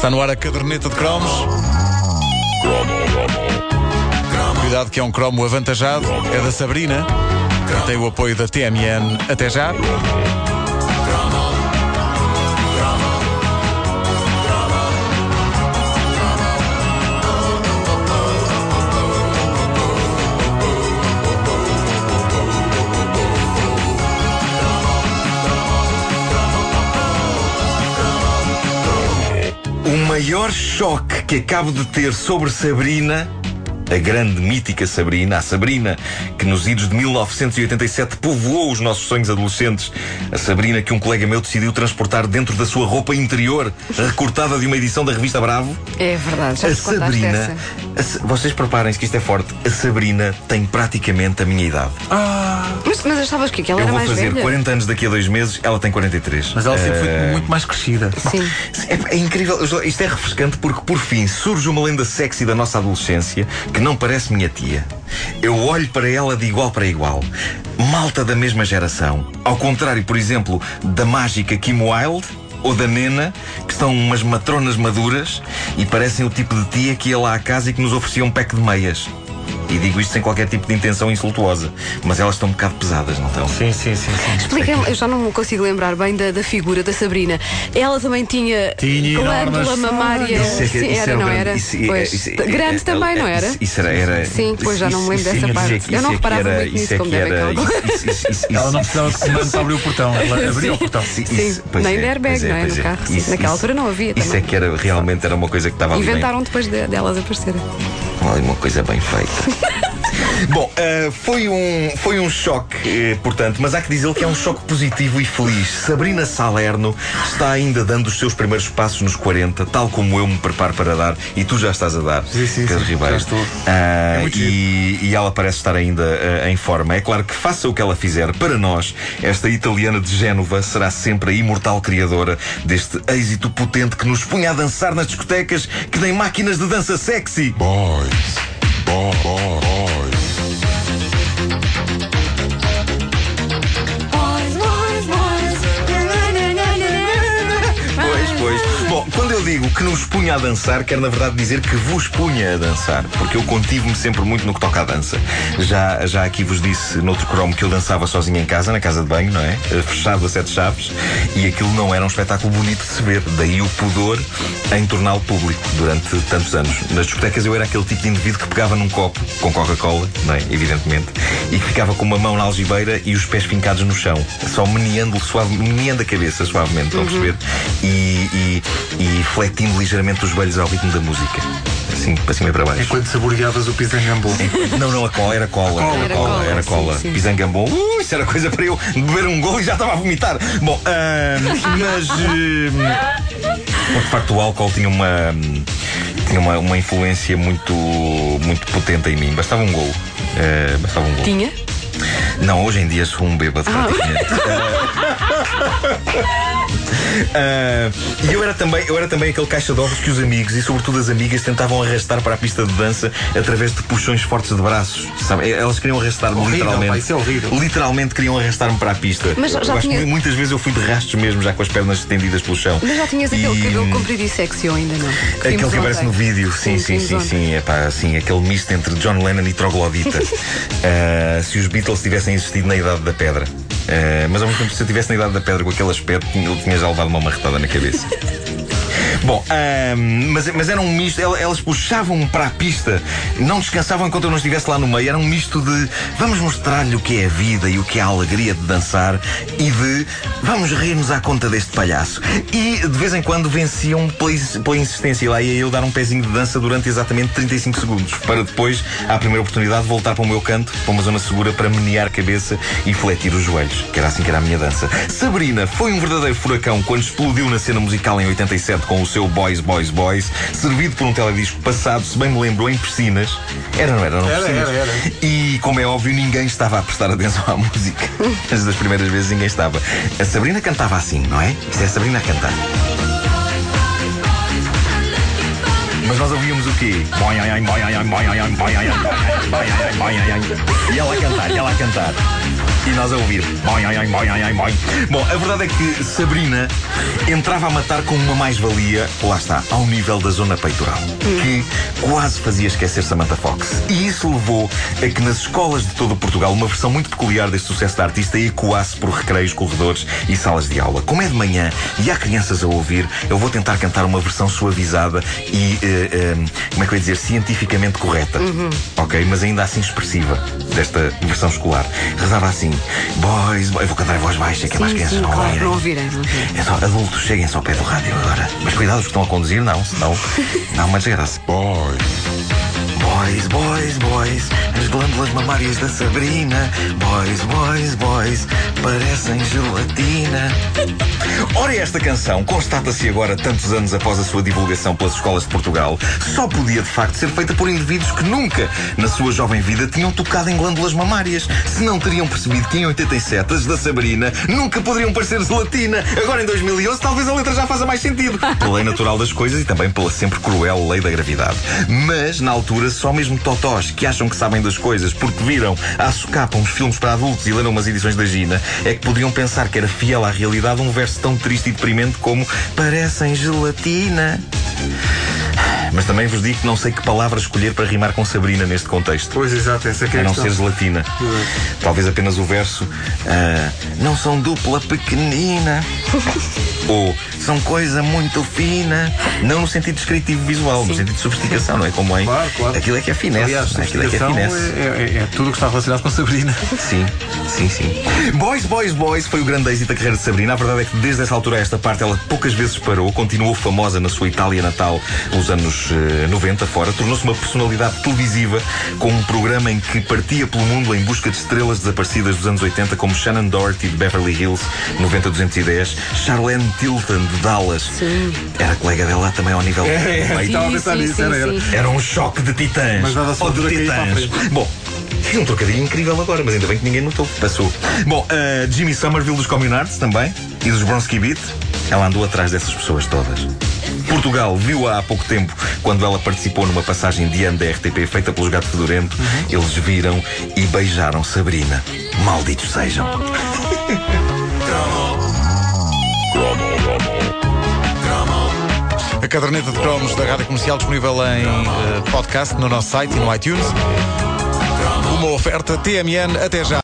Está no ar a caderneta de cromos. Cuidado que é um cromo avantajado. É da Sabrina. Tem o apoio da TMN. Até já. Maior choque que acabo de ter sobre Sabrina, a grande mítica Sabrina, a Sabrina que nos idos de 1987 povoou os nossos sonhos adolescentes, a Sabrina que um colega meu decidiu transportar dentro da sua roupa interior, recortada de uma edição da revista Bravo. É verdade, já A Sabrina, essa. a vocês preparem-se que isto é forte, a Sabrina tem praticamente a minha idade. Mas, mas achavas que, que ela Eu era vou mais fazer velha? 40 anos daqui a dois meses, ela tem 43. Mas ela sempre foi Eh, muito mais crescida. Sim. É, é incrível, isto é refrescante porque por fim surge uma lenda sexy da nossa adolescência que não parece minha tia. Eu olho para ela de igual para igual. Malta da mesma geração. Ao contrário, por exemplo, da mágica Kim Wilde ou da Nena, que são umas matronas maduras e parecem o tipo de tia que ia lá à casa e que nos oferecia um pack de meias. E digo isto sem qualquer tipo de intenção insultuosa. Mas elas estão um bocado pesadas, não estão? Sim, sim, sim, sim. Explica-me, eu já não me consigo lembrar bem da, da figura da Sabrina. Ela também tinha, Tinha glândula enormes- mamária. Isso é que- Sim, isso era, o não grande- era? isso- é- Pois, isso- grande é- também, não era? Isso, isso era, era. Sim, pois já não me lembro isso- dessa parte. Eu não é que reparava era- muito nisso, isso é como que devem era- Ela não precisava de comando para abrir o portão. Ela abria o portão. Sim, nem é, de airbag, não é? No carro, sim. Naquela altura não havia Isso é que era, realmente era uma coisa que estava ali bem- Inventaram depois de- delas aparecerem. Olha, uma coisa bem feita. Bom, eh, foi, um, foi um choque, eh, portanto, mas há que dizer que é um choque positivo e feliz. Sabrina Salerno está ainda dando os seus primeiros passos nos 40, tal como eu me preparo para dar, e tu já estás a dar, Sim, sim, Pedro sim, Ribeiro. já estou. Ah, É muito e, e ela parece estar ainda em forma. É claro que faça o que ela fizer, para nós, esta italiana de Génova será sempre a imortal criadora deste êxito potente que nos punha a dançar nas discotecas que nem máquinas de dança sexy. Boys, ball, ball. Digo que nos punha a dançar, quero na verdade dizer que vos punha a dançar, porque eu contive-me sempre muito no que toca à dança. Já, já aqui vos disse noutro cromo que eu dançava sozinho em casa, na casa de banho, não é? Eh, Fechado a sete chaves, e aquilo não era um espetáculo bonito de se ver. Daí o pudor em torná-lo público durante tantos anos. Nas discotecas eu era aquele tipo de indivíduo que pegava num copo com Coca-Cola, não é? Evidentemente, e que ficava com uma mão na algibeira e os pés fincados no chão, só meneando, suave, meneando a cabeça suavemente, estão a perceber? E, e, e fletindo ligeiramente os joelhos ao ritmo da música. Assim, para cima e para baixo. Enquanto saboreavas o pisangambô. Não, não, a cola, era cola. cola, era cola, era sim, cola. sim. Pisangambom. Uh, isso era coisa para eu beber um gol e já estava a vomitar. Bom, ahm, mas. porque, de facto, o álcool tinha uma. Tinha uma, uma influência muito, muito potente em mim. Bastava um gol. Eh, bastava um gol. Tinha? Não, hoje em dia sou um bêbado praticamente. Ah, e eu era, também, eu era também aquele caixa de ovos que os amigos e sobretudo as amigas tentavam arrastar para a pista de dança através de puxões fortes de braços. Sabe? Elas queriam arrastar-me literalmente. isso é horrível. Literalmente queriam arrastar-me para a pista. Mas já acho tinha- que muitas vezes eu fui de rastros mesmo, já com as pernas estendidas pelo chão. Mas já tinhas aquele E- cabelo comprido e sexy ou ainda não? Que Aquele que aparece ontem. no vídeo, sim, sim, sim, ontem. sim, é pá, assim, aquele misto entre John Lennon e Troglodita. Ah, se os Beatles tivessem existido na Idade da Pedra. Ah, mas ao mesmo tempo, se eu tivesse na Idade da Pedra com aquele aspecto, eu tinha já levado uma marretada na cabeça. Bom, mas, mas era um misto, el- elas puxavam-me para a pista, não descansavam enquanto eu não estivesse lá no meio. Era um misto de vamos mostrar-lhe o que é a vida e o que é a alegria de dançar e de vamos rir-nos à conta deste palhaço. E de vez em quando venciam pela, pela insistência. E lá ia eu dar um pezinho de dança durante exatamente 35 segundos, para depois, à primeira oportunidade, voltar para o meu canto, para uma zona segura, para menear a cabeça e fletir os joelhos, que era assim que era a minha dança. Sabrina foi um verdadeiro furacão quando explodiu na cena musical em 87 com o seu Boys, Boys, Boys, servido por um teledisco passado, se bem me lembro, em piscinas. Era, não era? Não Era, era, era. E, como é óbvio, ninguém estava a prestar atenção à música. As das primeiras vezes ninguém estava. A Sabrina cantava assim, não é? Isto é a Sabrina a cantar. Mas nós ouvíamos o quê? E ela a cantar, e ela a cantar. E nós a ouvir. Boing, boing, boing, boing. Bom, a verdade é que Sabrina entrava a matar com uma mais-valia, lá está, ao nível da zona peitoral, que quase fazia esquecer Samantha Fox. E isso levou a que nas escolas de todo Portugal uma versão muito peculiar deste sucesso da artista ecoasse por recreios, corredores e salas de aula. Como é de manhã e há crianças a ouvir, eu vou tentar cantar uma versão suavizada e, eh, eh, como é que eu ia dizer, cientificamente correta. Ok? Mas ainda assim expressiva desta versão escolar. Rezava assim: Boys, boys, eu vou cantar em voz baixa, que é mais Sim, crianças sim, não claro, ouvirem. não ouvirem. não ouvirem. É só, adultos, cheguem-se ao pé do rádio agora. Mas cuidado, os que estão a conduzir, não, senão dá uma desgraça. boys, Boys, boys, boys, as glândulas mamárias da Sabrina. Boys, boys, boys, parecem gelatina. Ora, esta canção, constata-se agora, tantos anos após a sua divulgação pelas escolas de Portugal, só podia de facto ser feita por indivíduos que nunca, na sua jovem vida, tinham tocado em glândulas mamárias. Se não teriam percebido que em 87 as da Sabrina nunca poderiam parecer gelatina. Agora em 2011, talvez a letra já faça mais sentido. Pela lei natural das coisas e também pela sempre cruel lei da gravidade. Mas, na altura, só mesmo totós que acham que sabem das coisas porque viram à socapa uns filmes para adultos e leram umas edições da Gina é que podiam pensar que era fiel à realidade um verso tão triste e deprimente como parecem gelatina. Mas também vos digo que não sei que palavra escolher para rimar com Sabrina neste contexto. Pois, exato, essa é que é A a não ser gelatina. Talvez apenas o verso ah, Não são dupla pequenina Ou são coisa muito fina Não no sentido descritivo visual No sentido de sofisticação, não é como é Claro, claro. Aquilo é que é finesse Aliás, é? Aquilo é que é finesse é, é- é tudo o que está relacionado com Sabrina. Sim, sim, sim. Boys, Boys, Boys foi o grande êxito da carreira de Sabrina. A verdade é que desde essa altura a esta parte ela poucas vezes parou, continuou famosa na sua Itália natal nos anos eh, 90 fora, tornou-se uma personalidade televisiva com um programa em que partia pelo mundo em busca de estrelas desaparecidas dos anos 80 como Shannon Doherty de Beverly Hills 90210, Charlene Tilton de Dallas. Sim. Era colega dela também ao nível É, é, estava a Sim, pensar sim, nisso, sim, era, era. sim. Era um choque de titãs. Mas dada a sua Ou de titãs. Bom, fiz um trocadilho incrível agora, mas ainda bem que ninguém notou. Passou. Bom, uh, Jimmy Somerville dos Communards também e dos Bronski Beat. Ela andou atrás dessas pessoas todas. Portugal viu-a há pouco tempo quando ela participou numa passagem de ano da RTP feita pelos Gato Fedorento. Eles viram e beijaram Sabrina. Malditos sejam. A caderneta de cromos da Rádio Comercial disponível em eh, podcast no nosso site e no iTunes. Uma oferta TMN até já.